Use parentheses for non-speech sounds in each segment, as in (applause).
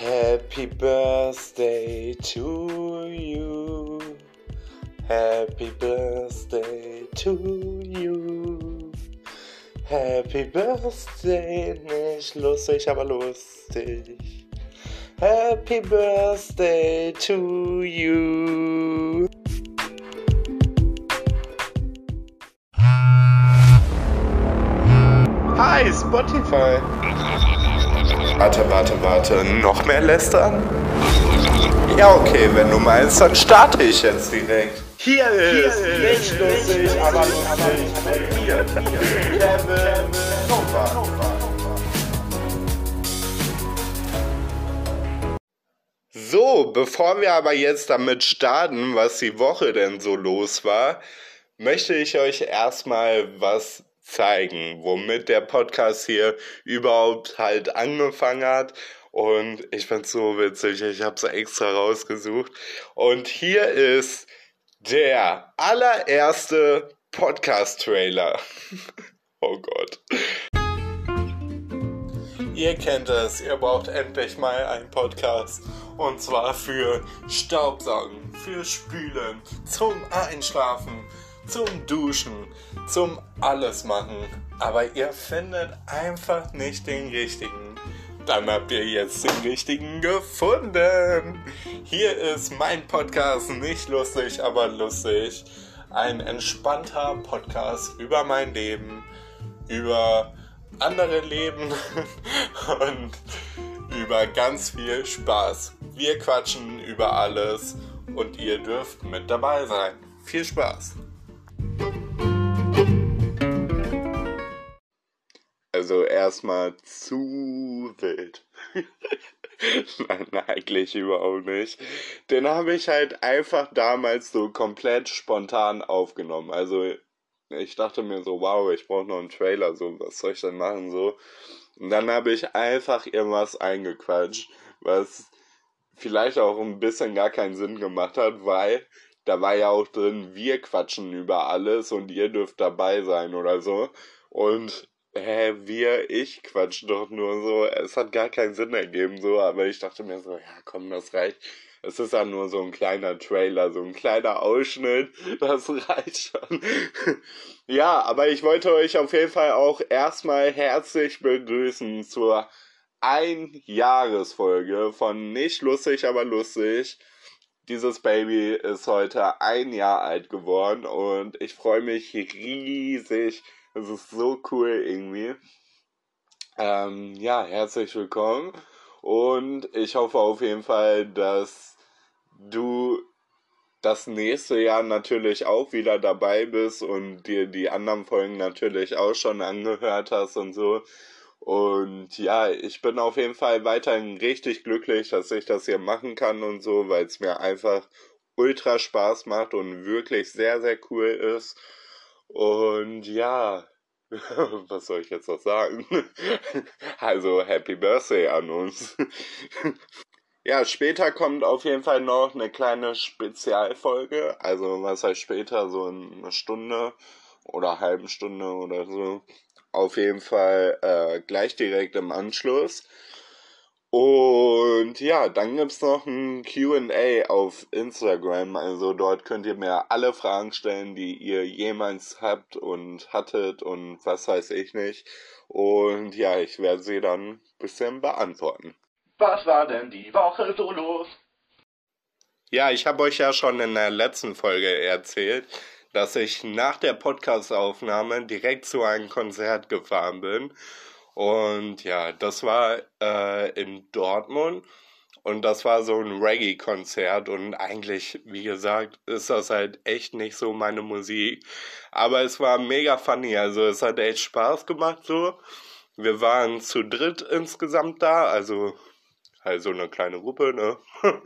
Happy birthday to you. Happy birthday to you. Happy birthday, nicht lustig, aber lustig. Happy birthday to you. Hi, Spotify. Warte, warte, warte. Noch mehr lästern? Ja, okay, wenn du meinst, dann starte ich jetzt direkt. Hier ist, nicht lustig, aber lustig. Hier, Kevin Nova. So, bevor wir aber jetzt damit starten, was die Woche denn so los war, möchte ich euch erstmal was zeigen, womit der Podcast hier überhaupt halt angefangen hat. Und ich find's so witzig, ich habe es extra rausgesucht. Und hier ist der allererste Podcast-Trailer. (laughs) oh Gott. Ihr kennt es, ihr braucht endlich mal einen Podcast. Und zwar für Staubsaugen, für Spülen, zum Einschlafen, zum Duschen, zum alles machen. Aber ihr findet einfach nicht den richtigen. Dann habt ihr jetzt den richtigen gefunden. Hier ist mein Podcast, nicht lustig, aber lustig. Ein entspannter Podcast über mein Leben, über andere Leben (laughs) und über ganz viel Spaß. Wir quatschen über alles und ihr dürft mit dabei sein. Viel Spaß! Also erstmal zu wild. (laughs) Nein, eigentlich überhaupt nicht. Den habe ich halt einfach damals so komplett spontan aufgenommen. Also ich dachte mir so, wow, ich brauche noch einen Trailer, so, was soll ich denn machen, so. Und dann habe ich einfach irgendwas eingequatscht, was vielleicht auch ein bisschen gar keinen Sinn gemacht hat, weil da war ja auch drin, wir quatschen über alles und ihr dürft dabei sein oder so. Und hä, wir, ich quatsch doch nur so. Es hat gar keinen Sinn ergeben, so, aber ich dachte mir so, ja komm, das reicht. Es ist ja nur so ein kleiner Trailer, so ein kleiner Ausschnitt. Das (laughs) reicht schon. ja, aber ich wollte euch auf jeden Fall auch erstmal herzlich begrüßen zur Einjahresfolge von Nicht lustig, aber lustig. Dieses Baby ist heute ein Jahr alt geworden und ich freue mich riesig. Es ist so cool irgendwie. Ähm, ja, herzlich willkommen. Und ich hoffe auf jeden Fall, dass du das nächste Jahr natürlich auch wieder dabei bist und dir die anderen Folgen natürlich auch schon angehört hast und so. Und ja, ich bin auf jeden Fall weiterhin richtig glücklich, dass ich das hier machen kann und so, weil es mir einfach ultra Spaß macht und wirklich sehr, sehr cool ist. Und ja, (laughs) was soll ich jetzt noch sagen? (laughs) Also Happy Birthday an uns. (laughs) Ja, später kommt auf jeden Fall noch eine kleine Spezialfolge. Also was heißt später? So eine Stunde oder halben Stunde oder so. Auf jeden Fall äh, gleich direkt im Anschluss. Und ja, dann gibt's noch ein QA auf Instagram. Also dort könnt ihr mir alle Fragen stellen, die ihr jemals habt und hattet und was weiß ich nicht. Und ja, ich werde sie dann ein bisschen beantworten. Was war denn die Woche so los? Ja, ich habe euch ja schon in der letzten Folge erzählt, dass ich nach der Podcastaufnahme direkt zu einem Konzert gefahren bin. Und ja, das war äh, in Dortmund. Und das war so ein Reggae-Konzert. Und eigentlich, wie gesagt, ist das halt echt nicht so meine Musik. Aber es war mega funny. Also es hat echt Spaß gemacht so. Wir waren zu dritt insgesamt da. Also halt so eine kleine Gruppe, ne? (laughs)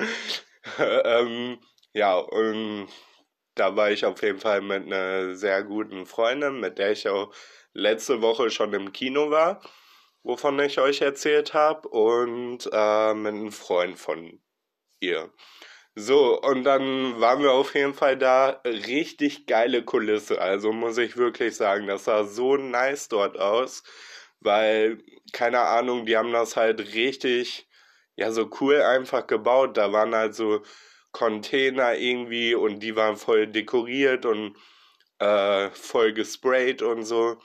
ähm, ja, und da war ich auf jeden Fall mit einer sehr guten Freundin, mit der ich auch letzte Woche schon im Kino war, wovon ich euch erzählt habe, und äh, mit einem Freund von ihr. So, und dann waren wir auf jeden Fall da. Richtig geile Kulisse. Also muss ich wirklich sagen, das sah so nice dort aus. Weil, keine Ahnung, die haben das halt richtig ja, so cool einfach gebaut. Da waren halt so Container irgendwie und die waren voll dekoriert und äh, voll gesprayt und so.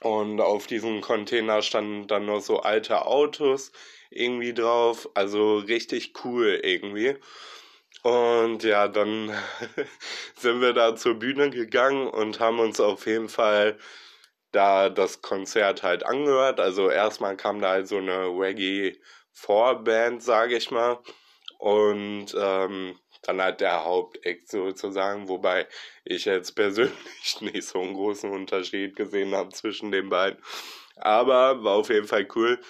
Und auf diesem Container standen dann noch so alte Autos irgendwie drauf. Also richtig cool irgendwie. Und ja, dann (laughs) sind wir da zur Bühne gegangen und haben uns auf jeden Fall da das Konzert halt angehört. Also erstmal kam da halt so eine Reggae-Vorband, sage ich mal. Und ähm, dann halt der Haupteck sozusagen, wobei ich jetzt persönlich (laughs) nicht so einen großen Unterschied gesehen habe zwischen den beiden. Aber war auf jeden Fall cool.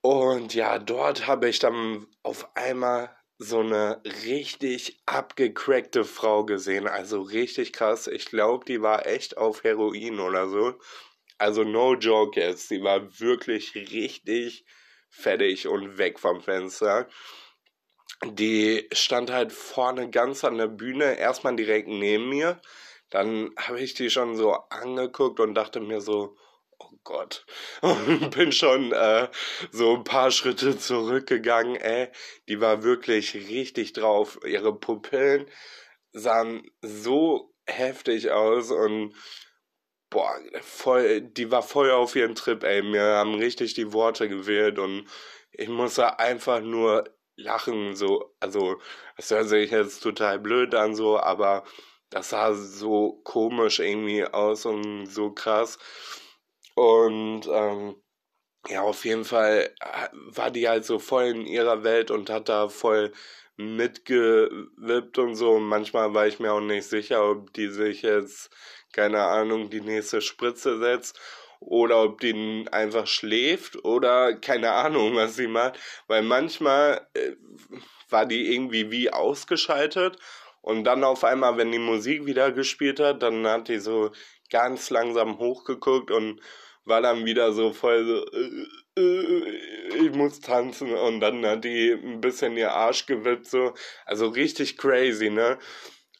Und ja, dort habe ich dann auf einmal so eine richtig abgecrackte Frau gesehen. Also richtig krass. Ich glaube, die war echt auf Heroin oder so. Also no joke jetzt. Die war wirklich richtig fettig und weg vom Fenster. Die stand halt vorne ganz an der Bühne, erstmal direkt neben mir. Dann habe ich die schon so angeguckt und dachte mir so, oh Gott. (laughs) Und bin schon äh, so ein paar Schritte zurückgegangen, ey. Die war wirklich richtig drauf. Ihre Pupillen sahen so heftig aus und boah, voll, die war voll auf ihren Trip, ey. Mir haben richtig die Worte gewählt und ich musste einfach nur lachen, so, also, das hört sich jetzt total blöd an, so, aber das sah so komisch irgendwie aus und so krass. Und ähm, ja, auf jeden Fall äh, war die halt so voll in ihrer Welt und hat da voll mitgewippt und so. Und manchmal war ich mir auch nicht sicher, ob die sich jetzt, keine Ahnung, die nächste Spritze setzt oder ob die einfach schläft oder keine Ahnung, was sie macht. Weil manchmal äh, war die irgendwie wie ausgeschaltet und dann auf einmal, wenn die Musik wieder gespielt hat, dann hat die so ganz langsam hochgeguckt und war dann wieder so voll so, äh, äh, ich muss tanzen und dann hat die ein bisschen ihr Arsch gewippt, so, also richtig crazy, ne?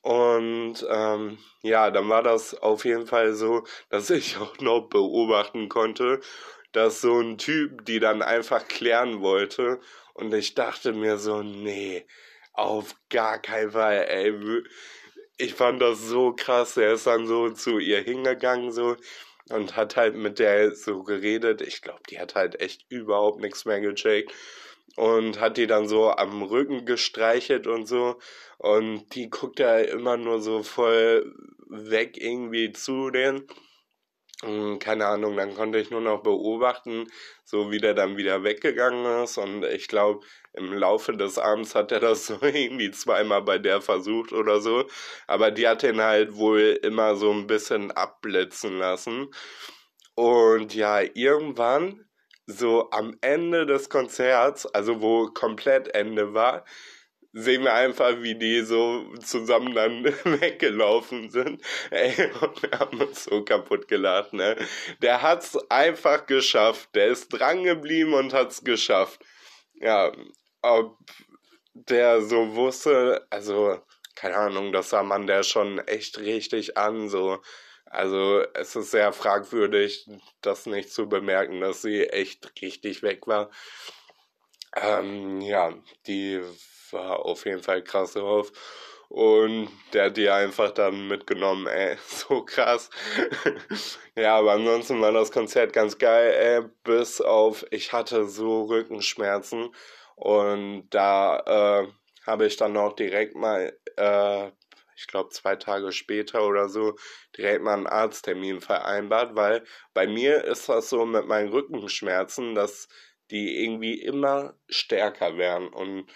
Und ähm, ja, dann war das auf jeden Fall so, dass (laughs) ich auch noch beobachten konnte, dass so ein Typ die dann einfach klären wollte und ich dachte mir so, nee, auf gar keinen Fall, ey. Ich fand das so krass. Er ist dann so zu ihr hingegangen, so, und hat halt mit der so geredet. Ich glaube, die hat halt echt überhaupt nichts mehr gecheckt und hat die dann so am Rücken gestreichelt und so und die guckt ja immer nur so voll weg irgendwie zu denen und keine Ahnung, dann konnte ich nur noch beobachten, so wie der dann wieder weggegangen ist. Und ich glaube, im Laufe des Abends hat er das (laughs) so irgendwie zweimal bei der versucht oder so. Aber die hat ihn halt wohl immer so ein bisschen abblitzen lassen. Und ja, irgendwann, so am Ende des Konzerts, also wo komplett Ende war, sehen wir einfach, wie die so zusammen dann (laughs) weggelaufen sind. Ey, und wir haben uns so kaputt geladen. Ne? Der hat's einfach geschafft. Der ist dran geblieben und hat's geschafft. Ja, ob der so wusste, also keine Ahnung, das sah man der schon echt richtig an, so. Also es ist sehr fragwürdig, das nicht zu bemerken, dass sie echt richtig weg war. Ähm, ja, die war auf jeden Fall krass drauf. Und der hat die einfach dann mitgenommen, ey, (laughs) so krass. (laughs) ja, aber ansonsten war das Konzert ganz geil, ey, bis auf, ich hatte so Rückenschmerzen. Und da äh, habe ich dann auch direkt mal, äh, ich glaube zwei Tage später oder so, direkt mal einen Arzttermin vereinbart, weil bei mir ist das so mit meinen Rückenschmerzen, dass die irgendwie immer stärker werden. Und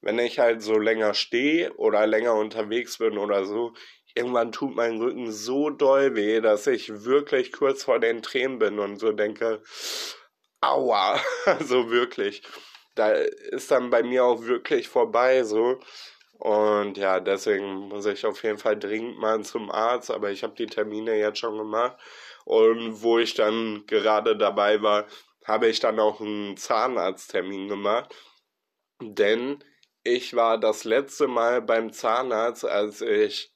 wenn ich halt so länger stehe oder länger unterwegs bin oder so, irgendwann tut mein Rücken so doll weh, dass ich wirklich kurz vor den Tränen bin und so denke, aua, (laughs) also wirklich. Da ist dann bei mir auch wirklich vorbei so. Und ja, deswegen muss ich auf jeden Fall dringend mal zum Arzt, aber ich habe die Termine jetzt schon gemacht. Und wo ich dann gerade dabei war, habe ich dann auch einen Zahnarzttermin gemacht. Denn ich war das letzte Mal beim Zahnarzt, als ich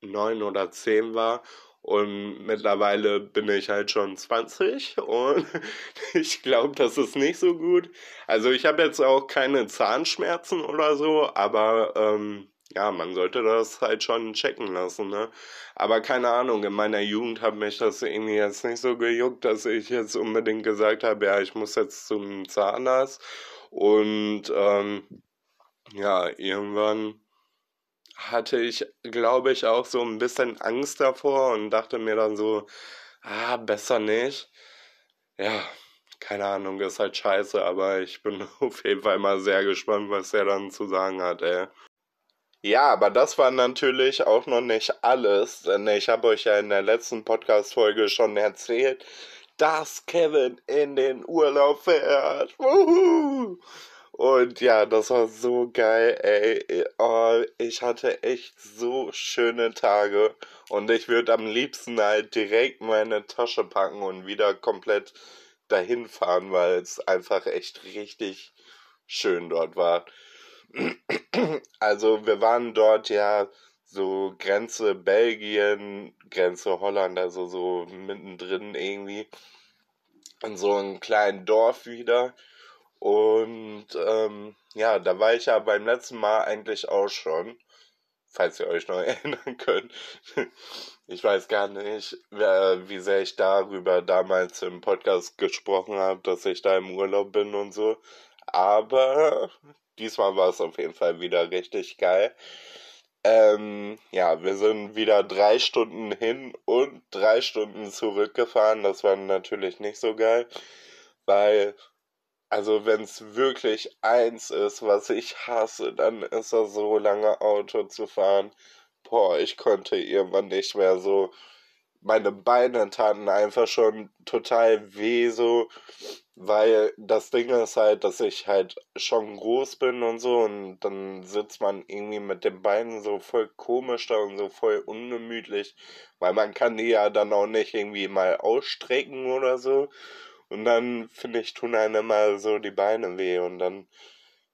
neun oder zehn war. Und mittlerweile bin ich halt schon 20 und (laughs) ich glaube, das ist nicht so gut. Also ich habe jetzt auch keine Zahnschmerzen oder so, aber ähm, ja, man sollte das halt schon checken lassen, ne? Aber keine Ahnung, in meiner Jugend hat mich das irgendwie jetzt nicht so gejuckt, dass ich jetzt unbedingt gesagt habe, ja, ich muss jetzt zum Zahnarzt. Und ähm, ja, irgendwann hatte ich, glaube ich, auch so ein bisschen Angst davor und dachte mir dann so, ah, besser nicht. Ja, keine Ahnung, ist halt scheiße, aber ich bin (laughs) auf jeden Fall mal sehr gespannt, was er dann zu sagen hat, ey. Ja, aber das war natürlich auch noch nicht alles, denn ich habe euch ja in der letzten Podcast-Folge schon erzählt, dass Kevin in den Urlaub fährt. Wuhu! Und ja, das war so geil, ey. Oh, ich hatte echt so schöne Tage. Und ich würde am liebsten halt direkt meine Tasche packen und wieder komplett dahin fahren, weil es einfach echt richtig schön dort war. (clears throat) Also wir waren dort ja so Grenze Belgien, Grenze Holland, also so mittendrin irgendwie in so einem kleinen Dorf wieder. Und ähm, ja, da war ich ja beim letzten Mal eigentlich auch schon, falls ihr euch noch (laughs) erinnern könnt. Ich weiß gar nicht, wie sehr ich darüber damals im Podcast gesprochen habe, dass ich da im Urlaub bin und so. Aber diesmal war es auf jeden Fall wieder richtig geil. Ähm, ja, wir sind wieder drei Stunden hin und drei Stunden zurückgefahren. Das war natürlich nicht so geil, weil also wenn es wirklich eins ist, was ich hasse, dann ist das so lange Auto zu fahren. Boah, ich konnte irgendwann nicht mehr so. Meine Beine taten einfach schon total weh, so, weil das Ding ist halt, dass ich halt schon groß bin und so und dann sitzt man irgendwie mit den Beinen so voll komisch da und so voll ungemütlich, weil man kann die ja dann auch nicht irgendwie mal ausstrecken oder so. Und dann, finde ich, tun einem immer so die Beine weh und dann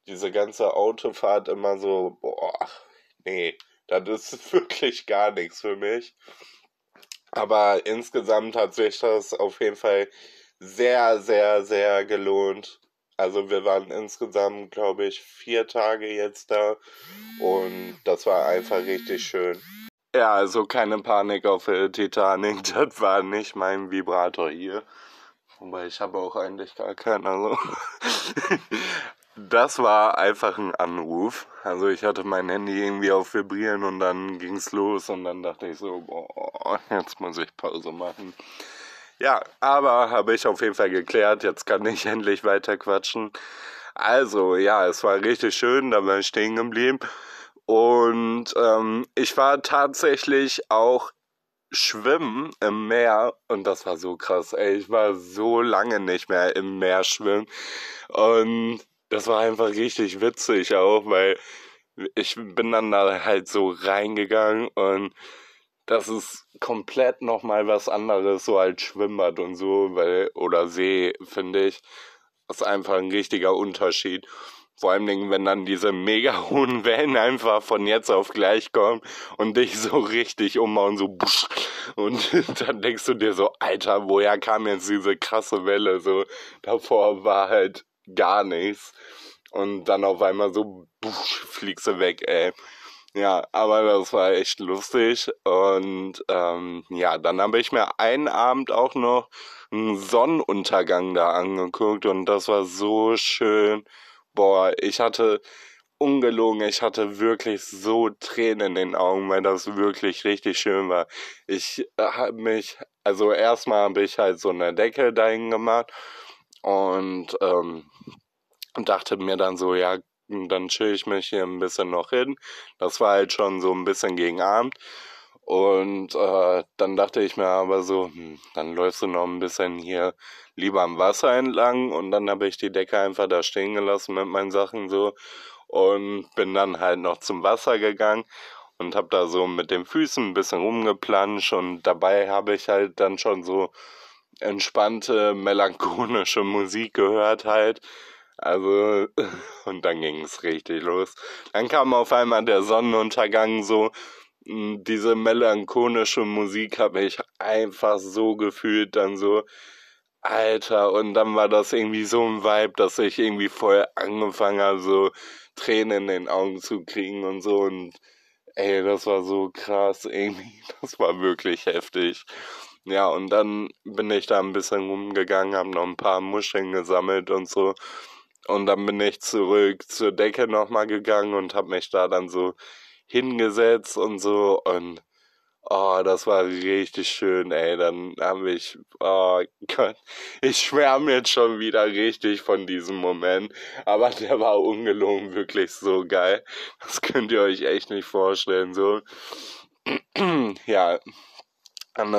diese ganze Autofahrt immer so, boah, nee, das ist (laughs) wirklich gar nichts für mich. Aber insgesamt hat sich das auf jeden Fall sehr, sehr, sehr gelohnt. Also wir waren insgesamt, glaube ich, vier Tage jetzt da und das war einfach richtig schön. Ja, also keine Panik auf der Titanic, (laughs) das war nicht mein Vibrator hier. Wobei ich habe auch eigentlich gar keinen. Also das war einfach ein Anruf. Also ich hatte mein Handy irgendwie auf Vibrieren und dann ging's los und dann dachte ich so, boah, jetzt muss ich Pause machen. Ja, aber habe ich auf jeden Fall geklärt. Jetzt kann ich (laughs) endlich weiter quatschen. Also, ja, es war richtig schön, da war ich stehen geblieben. Und ähm, ich war tatsächlich auch schwimmen im Meer und das war so krass, ey. Ich war so lange nicht mehr im Meer schwimmen und das war einfach richtig witzig auch, weil ich bin dann da halt so reingegangen und das ist komplett nochmal was anderes, so als Schwimmbad und so, weil, oder See, finde ich. Das ist einfach ein richtiger Unterschied. Vor allen Dingen, wenn dann diese mega hohen Wellen einfach von jetzt auf gleich kommen und dich so richtig umhauen, so busch. Und (laughs) dann denkst du dir so, Alter, woher kam jetzt diese krasse Welle? So, davor war halt gar nichts. Und dann auf einmal so, busch, fliegst du weg, ey. Ja, aber das war echt lustig. Und ähm, ja, dann habe ich mir einen Abend auch noch einen Sonnenuntergang da angeguckt und das war so schön boah, ich hatte ungelogen, ich hatte wirklich so Tränen in den Augen, weil das wirklich richtig schön war. Ich äh, habe mich, also erstmal habe ich halt so eine Decke dahin gemacht und ähm, dachte mir dann so, ja, dann chill ich mich hier ein bisschen noch hin. Das war halt schon so ein bisschen gegen Abend. Und äh, dann dachte ich mir aber so, hm, dann läufst du noch ein bisschen hier lieber am Wasser entlang und dann habe ich die Decke einfach da stehen gelassen mit meinen Sachen so und bin dann halt noch zum Wasser gegangen und habe da so mit den Füßen ein bisschen rumgeplanscht und dabei habe ich halt dann schon so entspannte, melancholische Musik gehört halt. Also, (laughs) und dann ging es richtig los. Dann kam auf einmal der Sonnenuntergang so diese melancholische Musik habe ich einfach so gefühlt, dann so, Alter, und dann war das irgendwie so ein Vibe, dass ich irgendwie voll angefangen habe, so Tränen in den Augen zu kriegen und so und ey, das war so krass (laughs) irgendwie, das war wirklich heftig. Ja, und dann bin ich da ein bisschen rumgegangen, habe noch ein paar Muscheln gesammelt und so. Und dann bin ich zurück zur Decke nochmal gegangen und habe mich da dann so hingesetzt und so und oh, das war richtig schön, ey. Dann habe ich, oh Gott, ich schwärme jetzt schon wieder richtig von diesem Moment, aber der war ungelogen wirklich so geil. Das könnt ihr euch echt nicht vorstellen, so. (clears throat) ja,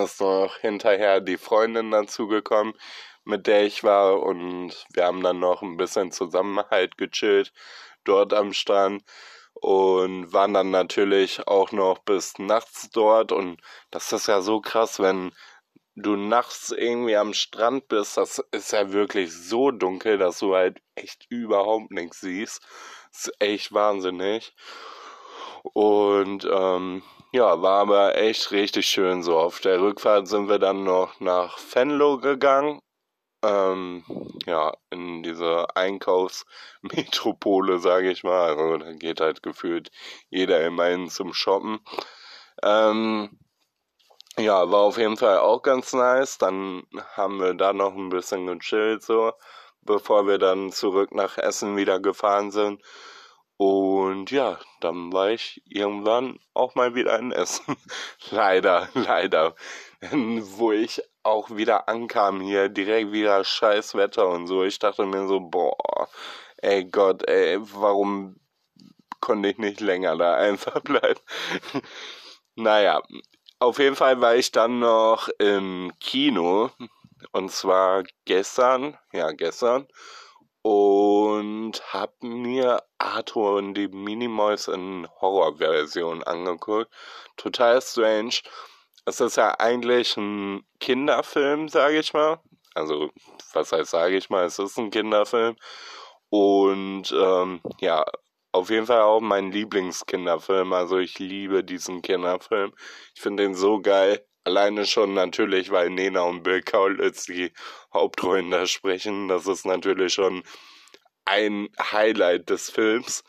ist noch hinterher die Freundin dazugekommen, mit der ich war und wir haben dann noch ein bisschen Zusammenhalt gechillt dort am Strand und waren dann natürlich auch noch bis nachts dort und das ist ja so krass, wenn du nachts irgendwie am Strand bist, das ist ja wirklich so dunkel, dass du halt echt überhaupt nichts siehst. Das ist echt wahnsinnig. Und ähm, ja, war aber echt richtig schön so. Auf der Rückfahrt sind wir dann noch nach Venlo gegangen ähm, ja, in diese Einkaufsmetropole, (laughs) sage ich mal. Also da geht halt gefühlt jeder immerhin zum Shoppen. Ähm, ja, war auf jeden Fall auch ganz nice. Dann haben wir da noch ein bisschen gechillt, so, bevor wir dann zurück nach Essen wieder gefahren sind. Und ja, dann war ich irgendwann auch mal wieder in Essen. (laughs) leider, (laughs) leider. Wo ich auch wieder ankam hier, direkt wieder scheiß Wetter und so. Ich dachte mir so, boah, ey Gott, ey, warum konnte ich nicht länger da (laughs) einfach bleiben? naja, auf jeden Fall war ich dann noch im Kino und zwar gestern, ja gestern und hab mir Arthur und die Minimoys in Horrorversion angeguckt. Total strange es ist ja eigentlich ein Kinderfilm, sage ich mal. Also, was heißt, sage ich mal, es ist ein Kinderfilm. Und ähm, ja, auf jeden Fall auch mein Lieblingskinderfilm. Also ich liebe diesen Kinderfilm. Ich finde den so geil. Alleine schon natürlich, weil Nena und Bill Kaulitz die Hauptrollen da sprechen. Das ist natürlich schon ein Highlight des Films.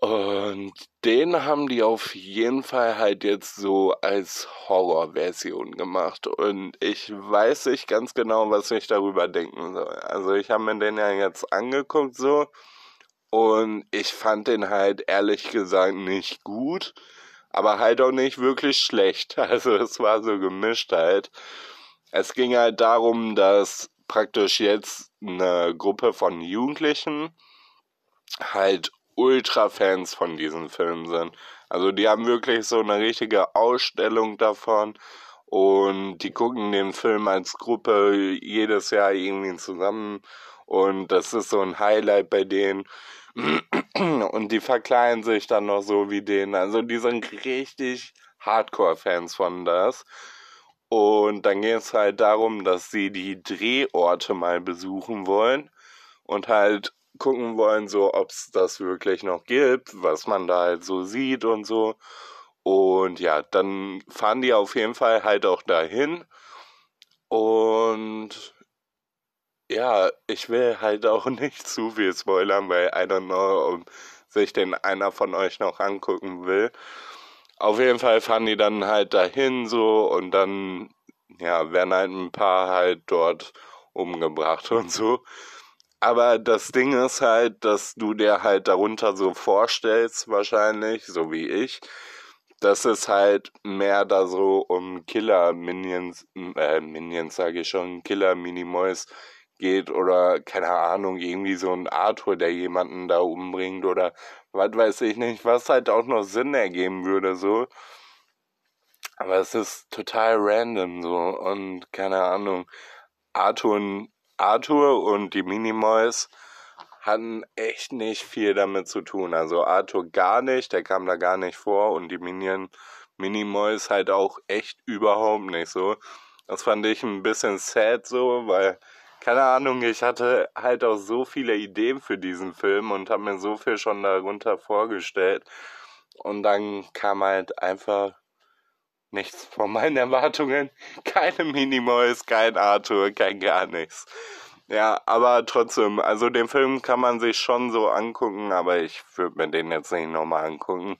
Und den haben die auf jeden Fall halt jetzt so als Horrorversion gemacht. Und ich weiß nicht ganz genau, was ich darüber denken soll. Also ich habe mir den ja jetzt angeguckt so. Und ich fand den halt ehrlich gesagt nicht gut. Aber halt auch nicht wirklich schlecht. (laughs) Also es war so gemischt halt. Es ging halt darum, dass praktisch jetzt eine Gruppe von Jugendlichen halt Ultra-Fans von diesem Film sind. Also die haben wirklich so eine richtige Ausstellung davon und die gucken den Film als Gruppe jedes Jahr irgendwie zusammen und das ist so ein Highlight bei denen. (clears throat) Und die verkleiden sich dann noch so wie denen. Also die sind richtig Hardcore-Fans von das. Und dann geht es halt darum, dass sie die Drehorte mal besuchen wollen und halt gucken wollen, so ob es das wirklich noch gibt, was man da halt so sieht und so. Und ja, dann fahren die auf jeden Fall halt auch dahin. Und ja, ich will halt auch (laughs) nicht zu viel spoilern, weil I don't know, ob sich den einer von euch noch angucken will. Auf jeden Fall fahren die dann halt dahin so und dann ja, werden halt ein paar halt dort umgebracht (laughs) und so. Aber das Ding ist halt, dass du dir halt darunter so vorstellst, wahrscheinlich, so wie ich, dass es halt mehr da so um Killer-Minions, äh, Minions sage ich schon, Killer-Minimoys geht oder keine Ahnung, irgendwie so ein Arthur, der jemanden da umbringt oder was weiß ich nicht, was halt auch noch Sinn ergeben würde, so. Aber es ist total random so und keine Ahnung. Arthur Arthur und die Minimoys hatten echt nicht viel damit zu tun. Also Arthur gar nicht, der kam da gar nicht vor und die Minion, Minimoys halt auch echt überhaupt nicht so. Das fand ich ein bisschen sad so, weil, keine Ahnung, ich hatte halt auch so viele Ideen für diesen Film und habe mir so viel schon darunter vorgestellt. Und dann kam halt einfach nichts von meinen Erwartungen. Keine Minimoys, kein Arthur, kein gar nichts. Ja, aber trotzdem, also den Film kann man sich schon so angucken, aber ich würde mir den jetzt nicht nochmal angucken.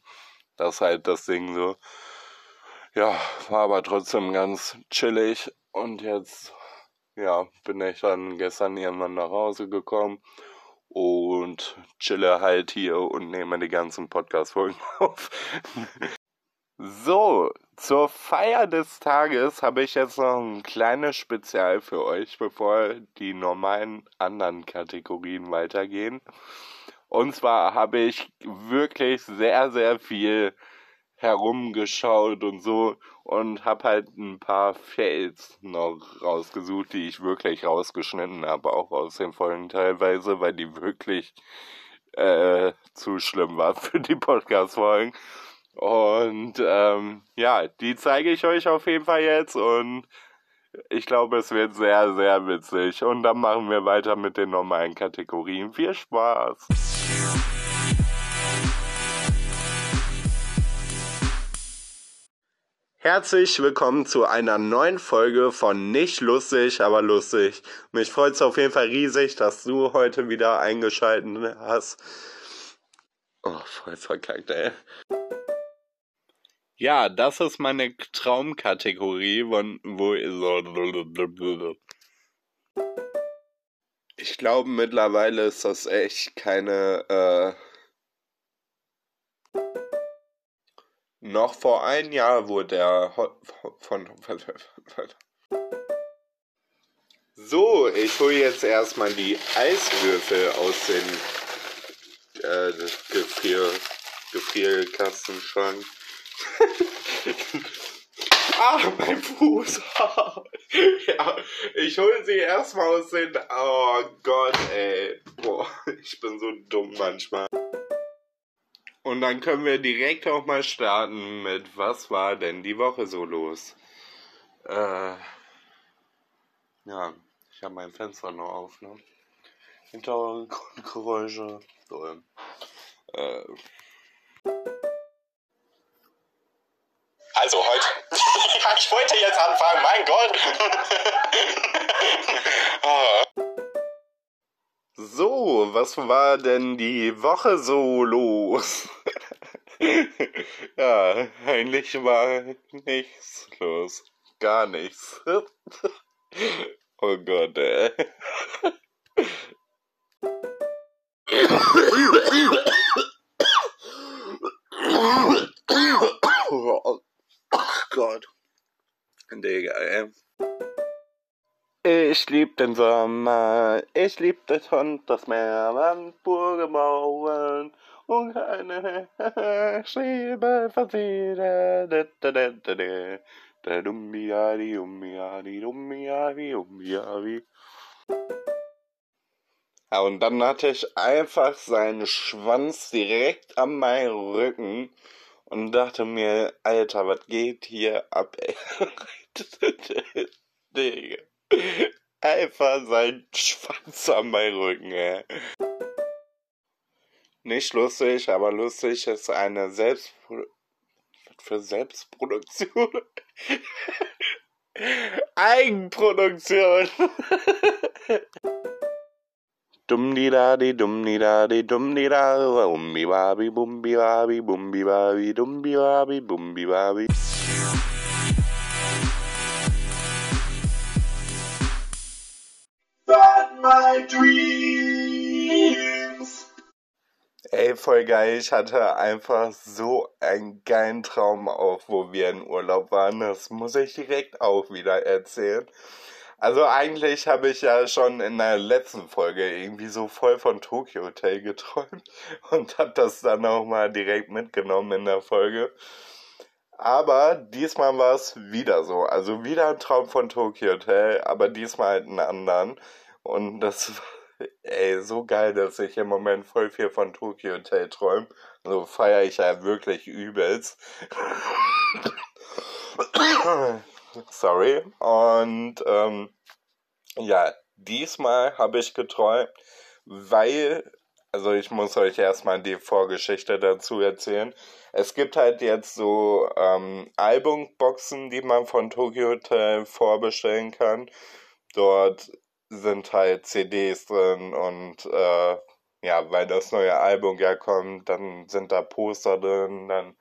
Das ist halt das Ding so. Ja, war aber trotzdem ganz chillig. Und jetzt, ja, bin ich dann gestern irgendwann nach Hause gekommen und chille halt hier und nehme die ganzen Podcast-Folgen (laughs) auf. So, zur Feier des Tages habe ich jetzt noch ein kleines Spezial für euch, bevor die normalen anderen Kategorien weitergehen. Und zwar habe ich wirklich sehr, sehr viel herumgeschaut und so und habe halt ein paar Fails noch rausgesucht, die ich wirklich rausgeschnitten habe, auch aus den Folgen teilweise, weil die wirklich äh, zu schlimm waren für die Podcast-Folgen. Und ähm, ja, die zeige ich euch auf jeden Fall jetzt und ich glaube, es wird sehr, sehr witzig. Und dann machen wir weiter mit den normalen Kategorien. Viel Spaß! Herzlich willkommen zu einer neuen Folge von Nicht lustig, aber lustig. Mich freut es auf jeden Fall riesig, dass du heute wieder eingeschaltet hast. Oh, voll verkackt, ey. Ja, das ist meine Traumkategorie, wo ich glaube mittlerweile ist das echt keine äh, Noch vor einem Jahr wurde er von. So, ich hole jetzt erstmal die Eiswürfel aus dem äh, Gefrier, Gefrierkastenschrank. Ah, mein Fuß. (laughs) ja, ich hole sie erstmal aus den. Oh Gott, ey. Boah, ich bin so dumm manchmal. Und dann können wir direkt auch mal starten mit Was war denn die Woche so los? Äh, ja, ich habe mein Fenster noch auf, ne? Hintergrundgeräusche. So, äh. Also heute. (laughs) ich wollte jetzt anfangen, mein Gott. (laughs) Ah. So, was war denn die Woche so los? (laughs) ja, eigentlich war nichts los. Gar nichts. oh Gott, ey. oh Gott. Digga, ey. Ich lieb den Sommer, ich lieb das Hund, das Meer, Wandburge bauen und keine (laughs) Schäbe versiedelt. Der Dummiadi, Dummiadi, Dummiadi, Dummiadi. Ja, und dann hatte ich einfach seinen Schwanz direkt an meinen Rücken und dachte mir, Alter, was geht hier ab, ey? (laughs) (laughs) Digga. Einfach sein Schwanz an meinem Rücken, ey. Nicht lustig, aber lustig ist eine Selbstpro für Selbstproduktion. (laughs) Eigenproduktion. (laughs) Dumm di da di dumm di da di dumm di da umbi wabi bumbi wabi bumbi wabi dumbi wabi bumbi wabi. my dreams. Ey, voll geil. Ich hatte einfach so einen geilen Traum auch, wo wir in Urlaub waren. Das muss ich direkt auch wieder erzählen. Also eigentlich habe ich ja schon in der letzten Folge irgendwie so voll von Tokyo Hotel geträumt (laughs) und habe das dann auch mal direkt mitgenommen in der Folge. Aber diesmal war es wieder so. Also wieder ein Traum von Tokyo Hotel, aber diesmal halt einen anderen. Und das (laughs) ey, so geil, dass ich im Moment voll viel von Tokyo Hotel träume. So feiere ich ja wirklich übelst. (coughs) Sorry. Und ähm, ja, diesmal habe ich geträumt, weil also ich muss euch erstmal die Vorgeschichte dazu erzählen. Es gibt halt jetzt so ähm, Albumboxen, die man von Tokyo Hotel vorbestellen kann. Dort sind halt CDs drin und äh, ja, weil das neue Album ja kommt, dann sind da Poster drin, dann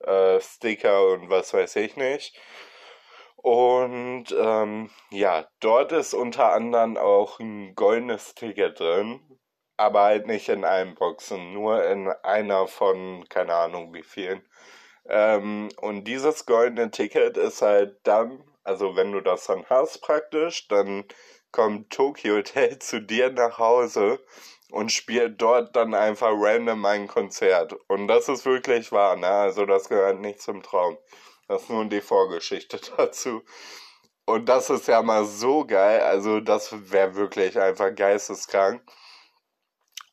äh, Sticker und was weiß ich nicht. Und ähm, ja, dort ist unter anderem auch ein goldenes Ticket drin, aber halt nicht in allen Boxen, nur in einer von keine Ahnung wie vielen. Ähm, und dieses goldene Ticket ist halt dann, also wenn du das dann hast praktisch, dann kommt Tokyo Hotel (laughs) zu dir nach Hause und spielt dort dann einfach random ein Konzert. Und das ist wirklich wahr, ne? Also das gehört nicht zum Traum. Das ist nun die Vorgeschichte (laughs) dazu. Und das ist ja mal so geil. Also das wäre wirklich einfach geisteskrank.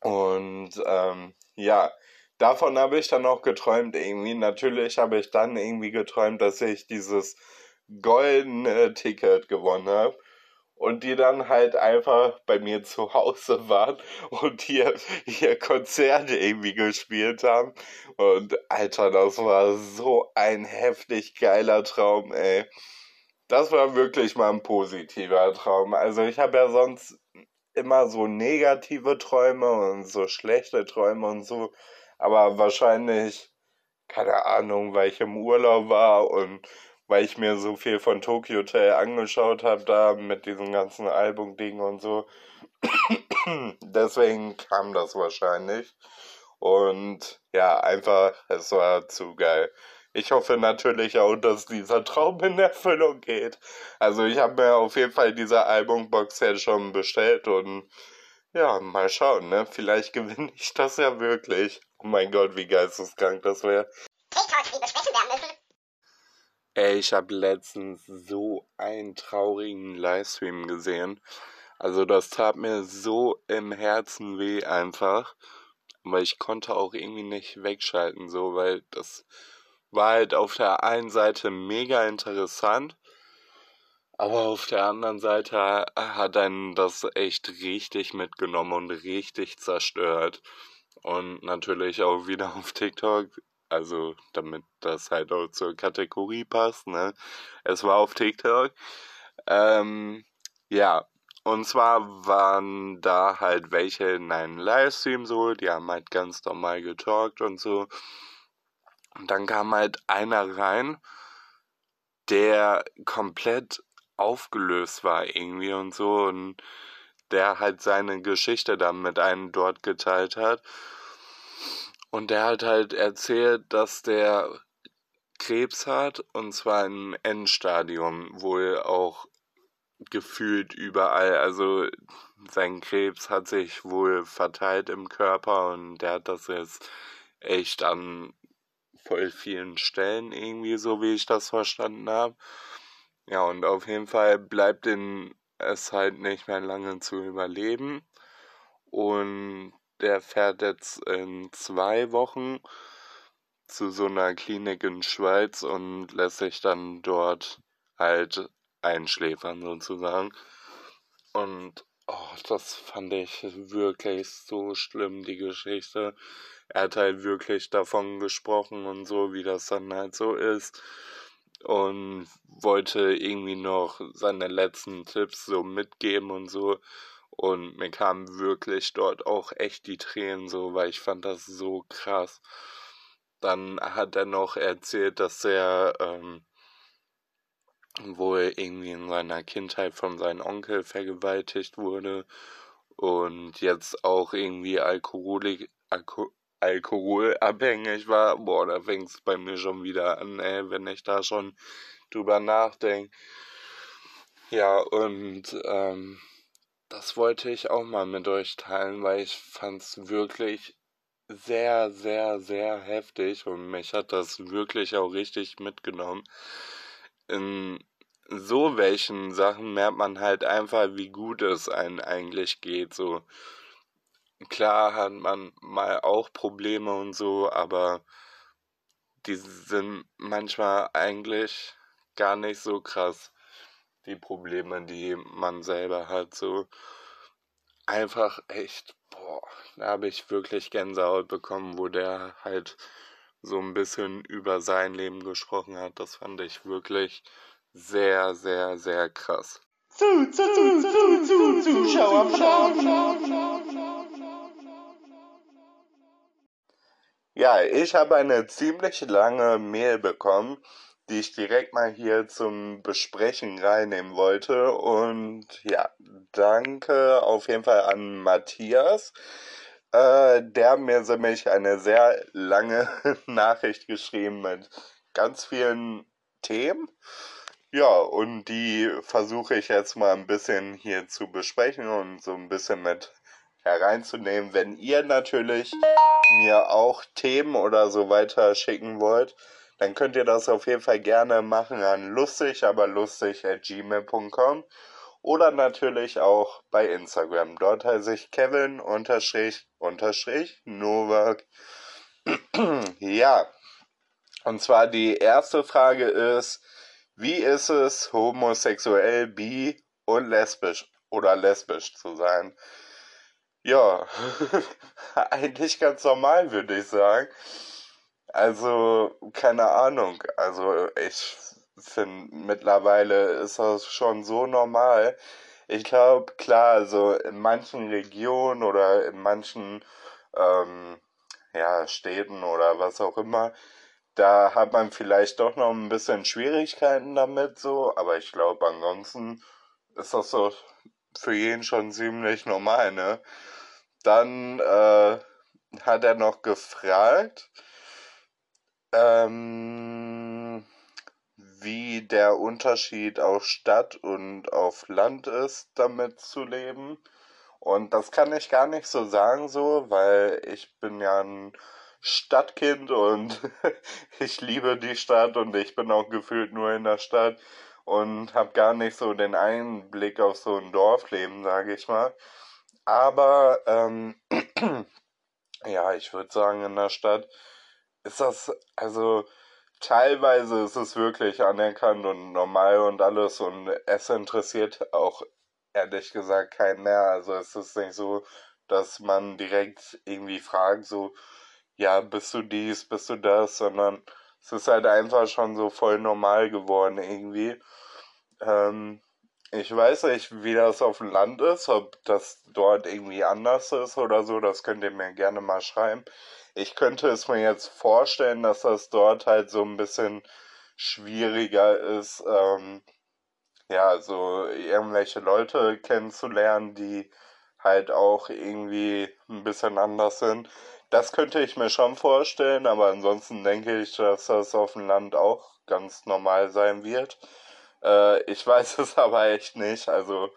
Und ähm, ja, davon habe ich dann auch geträumt irgendwie. Natürlich habe ich dann irgendwie geträumt, dass ich dieses goldene Ticket gewonnen habe und die dann halt einfach bei mir zu Hause (laughs) waren und hier ihr Konzerte irgendwie gespielt haben. Und Alter, das war so ein heftig geiler Traum, ey. Das war wirklich mal ein positiver Traum. Also ich habe ja sonst immer so negative Träume und so schlechte Träume und so. Aber wahrscheinlich, keine Ahnung, weil ich im Urlaub war und weil ich mir so viel von Tokyo Hotel angeschaut habe, da mit diesem ganzen Album-Ding und so. (clears throat) Deswegen kam das wahrscheinlich. Und ja, einfach, es war zu geil. Ich hoffe natürlich auch, dass dieser Traum in Erfüllung geht. Also ich habe mir auf jeden Fall diese Albumbox ja schon bestellt und ja, mal schauen, ne? Vielleicht gewinne ich das ja wirklich. Oh mein Gott, wie geisteskrank das wäre. TikToks, die besprechen werden müssen. Ey, ich habe letztens so einen traurigen Livestream gesehen. Also das tat mir so im Herzen weh einfach. Weil ich konnte auch irgendwie nicht wegschalten, so, weil das war halt auf der einen Seite mega interessant. Aber auf der anderen Seite hat einen das echt richtig mitgenommen und richtig zerstört. Und natürlich auch wieder auf TikTok also damit das halt auch zur Kategorie passt, ne? Es war auf TikTok. Ähm, ja, und zwar waren da halt welche in einem Livestream so, die haben halt ganz normal getalkt und so. Und dann kam halt einer rein, der komplett aufgelöst war irgendwie und so und der halt seine Geschichte dann mit einem dort geteilt hat. Und der hat halt erzählt, dass der Krebs hat und zwar im Endstadium, wohl auch gefühlt überall. Also sein Krebs hat sich wohl verteilt im Körper und der hat das jetzt echt an voll vielen Stellen irgendwie, so wie ich das verstanden habe. Ja, und auf jeden Fall bleibt ihm es halt nicht mehr lange zu überleben. Und der fährt jetzt in zwei Wochen zu so einer Klinik in Schweiz und lässt sich dann dort halt einschläfern sozusagen. Und oh, das fand ich wirklich so schlimm, die Geschichte. Er hat halt wirklich davon gesprochen und so, wie das dann halt so ist. Und wollte irgendwie noch seine letzten Tipps so mitgeben und so. Und mir kamen wirklich dort auch echt die Tränen so, weil ich fand das so krass. Dann hat er noch erzählt, dass er ähm, wohl irgendwie in seiner Kindheit von seinem Onkel vergewaltigt wurde und jetzt auch irgendwie Alkoholik, Alko alkoholabhängig war. Boah, da fängt es bei mir schon wieder an, ey, wenn ich da schon drüber nachdenke. Ja, und ähm, das wollte ich auch mal mit euch teilen, weil ich fand's wirklich sehr, sehr, sehr heftig und mich hat das wirklich auch richtig mitgenommen. In so welchen Sachen merkt man halt einfach, wie gut es einem eigentlich geht. So klar hat man mal auch Probleme und so, aber die sind manchmal eigentlich gar nicht so krass die Probleme, die man selber hat, so. einfach echt, boah, da habe ich wirklich Gänsehaut bekommen, wo der halt so ein bisschen über sein Leben gesprochen hat. Das fand ich wirklich sehr, sehr, sehr krass. Zu, zu, zu, zu, zu, Zuschauer, Ja, ich habe eine ziemlich lange Mail bekommen, die ich direkt mal hier zum Besprechen reinnehmen wollte. Und ja, danke auf jeden Fall an Matthias. Äh, der mir nämlich eine sehr lange (laughs) Nachricht geschrieben mit ganz vielen Themen. Ja, und die versuche ich jetzt mal ein bisschen hier zu besprechen und so ein bisschen mit hereinzunehmen. Wenn ihr natürlich mir auch Themen oder so weiter schicken wollt, dann könnt ihr das auf jeden Fall gerne machen an lustig, aber lustig at gmail.com oder natürlich auch bei Instagram. Dort heiße ich Kevin unterstrich unterstrich Novak. (clears throat) ja. Und zwar die erste Frage ist, wie ist es, homosexuell, bi und lesbisch oder lesbisch zu sein? Ja, (laughs) eigentlich ganz normal, würde ich sagen. Also, keine Ahnung. Also, ich finde, mittlerweile ist das schon so normal. Ich glaube, klar, also in manchen Regionen oder in manchen ähm, ja, Städten oder was auch immer, da hat man vielleicht doch noch ein bisschen Schwierigkeiten damit so, aber ich glaube, ansonsten ist das so für jeden schon ziemlich normal, ne? Dann äh, hat er noch gefragt, ähm, wie der Unterschied auf Stadt und auf Land ist, damit zu leben. Und das kann ich gar nicht so sagen, so, weil ich bin ja ein Stadtkind und (laughs) ich liebe die Stadt und ich bin auch gefühlt nur in der Stadt und habe gar nicht so den Einblick auf so ein Dorfleben, sage ich mal. Aber ähm, (clears throat) ja, ich würde sagen, in der Stadt ist das, also teilweise ist es wirklich anerkannt und normal und alles und es interessiert auch ehrlich gesagt keinen mehr. Also es ist nicht so, dass man direkt irgendwie fragt, so, ja, bist du dies, bist du das, sondern es ist halt einfach schon so voll normal geworden irgendwie. Ähm, ich weiß nicht, wie das auf dem Land ist, ob das dort irgendwie anders ist oder so, das könnt ihr mir gerne mal schreiben. Ich könnte es mir jetzt vorstellen, dass das dort halt so ein bisschen schwieriger ist, ähm, ja, so irgendwelche Leute kennenzulernen, die halt auch irgendwie ein bisschen anders sind. Das könnte ich mir schon vorstellen, aber ansonsten denke ich, dass das auf dem Land auch ganz normal sein wird. Äh, ich weiß (laughs) es aber echt nicht. Also,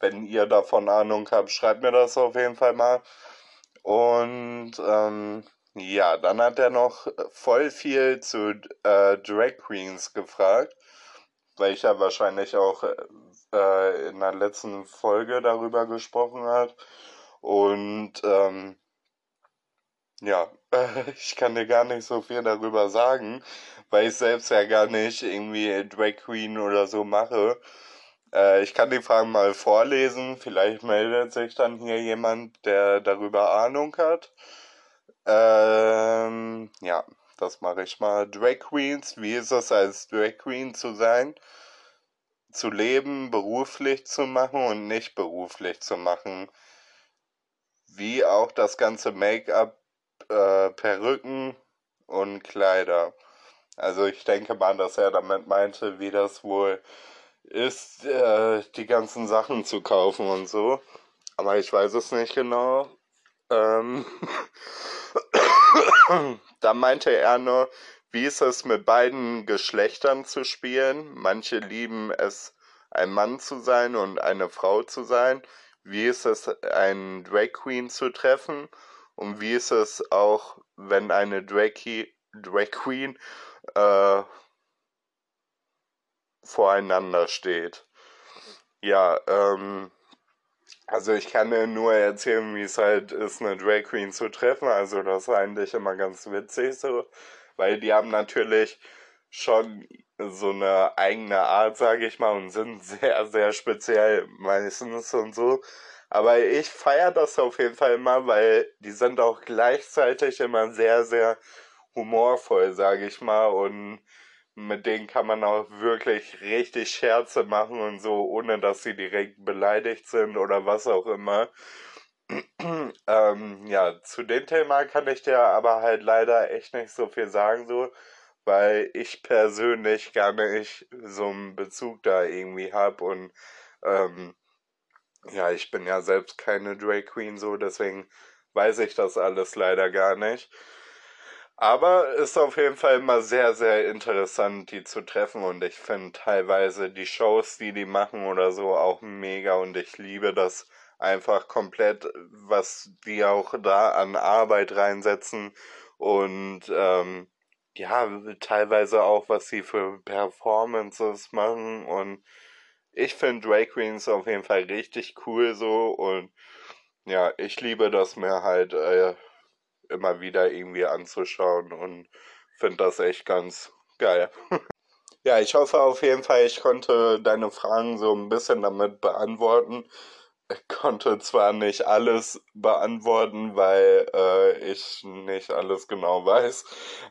wenn ihr davon Ahnung habt, schreibt mir das auf jeden Fall mal. Und ähm, ja, dann hat er noch voll viel zu äh, Drag Queens gefragt, weil ich ja wahrscheinlich auch äh, in der letzten Folge darüber gesprochen hat. Und ähm, ja, (laughs) ich kann dir gar nicht so viel darüber sagen, weil ich selbst ja gar nicht irgendwie Drag Queen oder so mache. Äh, ich kann die Fragen mal vorlesen. Vielleicht meldet sich dann hier jemand, der darüber Ahnung hat. Ähm, ja, das mache ich mal. Drag Queens, wie ist es als Drag Queen zu sein? Zu leben, beruflich zu machen und nicht beruflich zu machen. Wie auch das ganze Make-up äh, Perücken und Kleider. Also ich denke mal, dass er damit meinte, wie das wohl ist, äh, die ganzen Sachen zu kaufen und so. Aber ich weiß es nicht genau. Ähm (coughs) da meinte er nur, wie ist es mit beiden Geschlechtern zu spielen? Manche lieben es, ein Mann zu sein und eine Frau zu sein. Wie ist es, einen Drag Queen zu treffen? Und wie ist es auch, wenn eine Drag, Drag Queen äh, voreinander steht? Ja, ähm, also ich kann dir nur erzählen, wie es halt ist, eine Drag Queen zu treffen. Also das ist eigentlich immer ganz witzig so, weil die haben natürlich schon so eine eigene Art, sage ich mal, und sind sehr, sehr speziell meistens und so. Aber ich feiere das auf jeden Fall immer, weil die sind auch gleichzeitig immer sehr, sehr humorvoll, sage ich mal. Und mit denen kann man auch wirklich richtig Scherze machen und so, ohne dass sie direkt beleidigt sind oder was auch immer. (clears throat) ähm, ja, zu dem Thema kann ich dir aber halt leider echt nicht so viel sagen, so, weil ich persönlich gar nicht so einen Bezug da irgendwie habe und ähm, ja, ich bin ja selbst keine Drag Queen so, deswegen weiß ich das alles leider gar nicht. Aber ist auf jeden Fall immer sehr, sehr interessant, die zu treffen. Und ich finde teilweise die Shows, die die machen oder so auch mega. Und ich liebe das einfach komplett, was die auch da an Arbeit reinsetzen. Und ähm, ja, teilweise auch, was sie für Performances machen. Und ich finde Drag Queens auf jeden Fall richtig cool so. Und ja, ich liebe das mir halt äh, immer wieder irgendwie anzuschauen und finde das echt ganz geil. (laughs) ja, ich hoffe auf jeden Fall, ich konnte deine Fragen so ein bisschen damit beantworten. Ich konnte zwar nicht alles beantworten, weil äh, ich nicht alles genau weiß,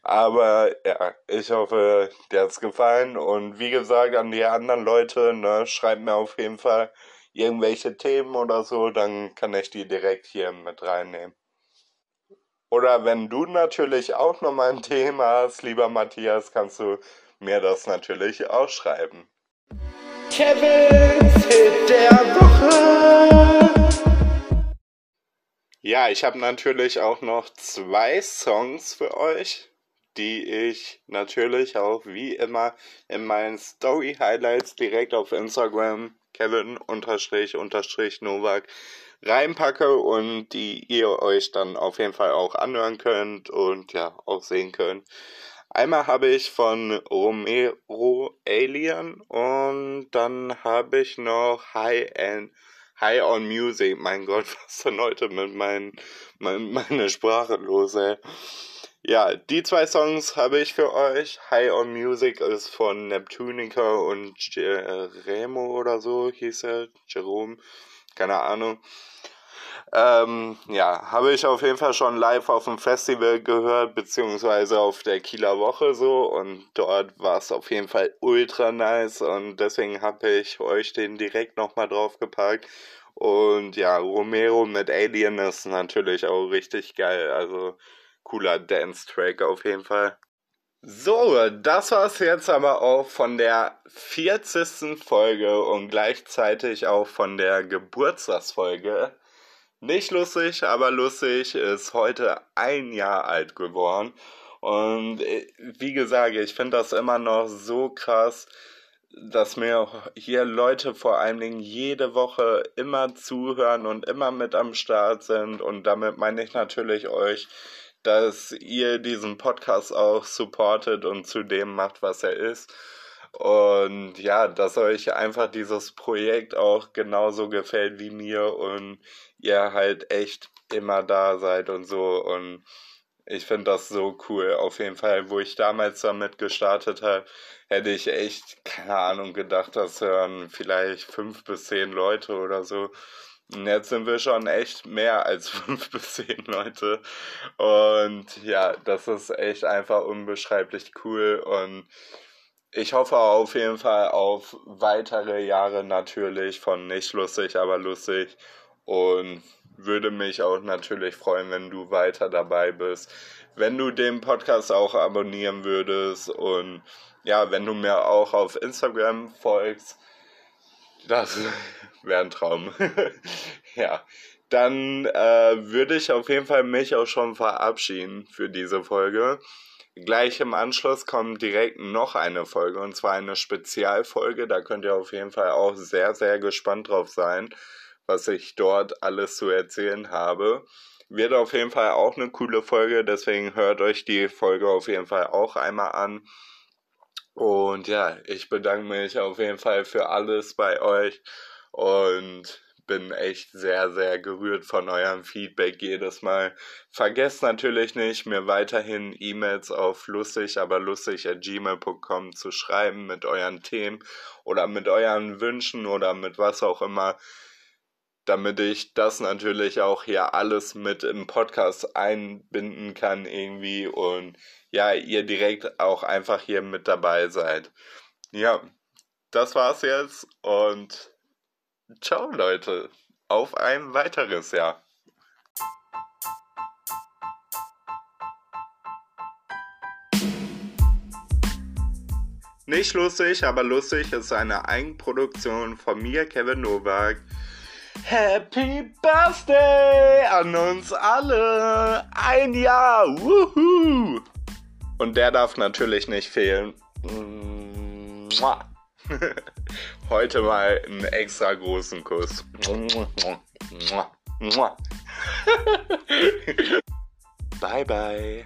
aber ja, ich hoffe, dir hat's gefallen und wie gesagt an die anderen Leute, ne, schreibt mir auf jeden Fall irgendwelche Themen oder so, dann kann ich die direkt hier mit reinnehmen. Oder wenn du natürlich auch nochmal ein Thema hast, lieber Matthias, kannst du mir das natürlich auch schreiben. Kevins Hit der Woche. Ja, ich habe natürlich auch noch zwei Songs für euch, die ich natürlich auch wie immer in meinen Story Highlights direkt auf Instagram Kevin unterstrich unterstrich Novak reinpacke und die ihr euch dann auf jeden Fall auch anhören könnt und ja auch sehen könnt. Einmal habe ich von Romero Alien und dann habe ich noch High End High on Music. Mein Gott, (laughs) was denn heute mit mein, mein, meine Sprache los, ey. Ja, die zwei Songs habe ich für euch. High on Music ist von Neptunica und Jeremo oder so hieß er. Jerome, keine Ahnung. Ähm, ja, habe ich auf jeden Fall schon live auf dem Festival gehört, beziehungsweise auf der Kieler Woche so und dort war es auf jeden Fall ultra nice und deswegen habe ich euch den direkt nochmal draufgepackt. Und ja, Romero mit Alien ist natürlich auch richtig geil, also cooler Dance-Track auf jeden Fall. So, das war's jetzt aber auch von der 40. Folge und gleichzeitig auch von der Geburtstagsfolge. Nicht lustig, aber lustig ist heute ein Jahr alt geworden. Und äh, wie gesagt, ich finde das immer noch so krass, dass mir hier Leute vor allen Dingen jede Woche immer zuhören und immer mit am Start sind. Und damit meine ich natürlich euch, dass ihr diesen Podcast auch supportet und zu dem macht, was er ist. Und ja, dass euch einfach dieses Projekt auch genauso gefällt wie mir und ihr halt echt immer da seid und so. Und ich finde das so cool. Auf jeden Fall, wo ich damals damit gestartet habe, hätte ich echt, keine Ahnung, gedacht, das hören vielleicht fünf bis zehn Leute oder so. Jetzt sind wir schon echt mehr als (laughs) fünf bis zehn Leute. Und ja, das ist echt einfach unbeschreiblich cool. Und ich hoffe auf jeden Fall auf weitere Jahre natürlich von nicht lustig, aber lustig. Und würde mich auch natürlich freuen, wenn du weiter dabei bist. Wenn du den Podcast auch abonnieren würdest und ja, wenn du mir auch auf Instagram folgst das wäre ein Traum. (laughs) ja. Dann äh, würde ich auf jeden Fall mich auch schon verabschieden für diese Folge. Gleich im Anschluss kommt direkt noch eine Folge und zwar eine Spezialfolge. Da könnt ihr auf jeden Fall auch sehr, sehr gespannt drauf sein, was ich dort alles zu erzählen habe. Wird auf jeden Fall auch eine coole Folge, deswegen hört euch die Folge auf jeden Fall auch einmal an. Und ja, ich bedanke mich auf jeden Fall für alles bei euch und bin echt sehr, sehr gerührt von eurem Feedback jedes Mal. Vergesst natürlich nicht, mir weiterhin E-Mails auf lustig, aber lustig at gmail.com zu schreiben mit euren Themen oder mit euren Wünschen oder mit was auch immer. damit ich das natürlich auch hier alles mit im Podcast einbinden kann irgendwie und ja, ihr direkt auch einfach hier mit dabei seid. Ja, das war's jetzt und ciao Leute, auf ein weiteres Jahr. Nicht lustig, aber lustig ist eine Eigenproduktion von mir, Kevin Nowak. Happy Birthday an uns alle! Ein Jahr! Wuhu! Und der darf natürlich nicht fehlen. (laughs) Heute mal einen extra großen Kuss. (laughs) bye bye.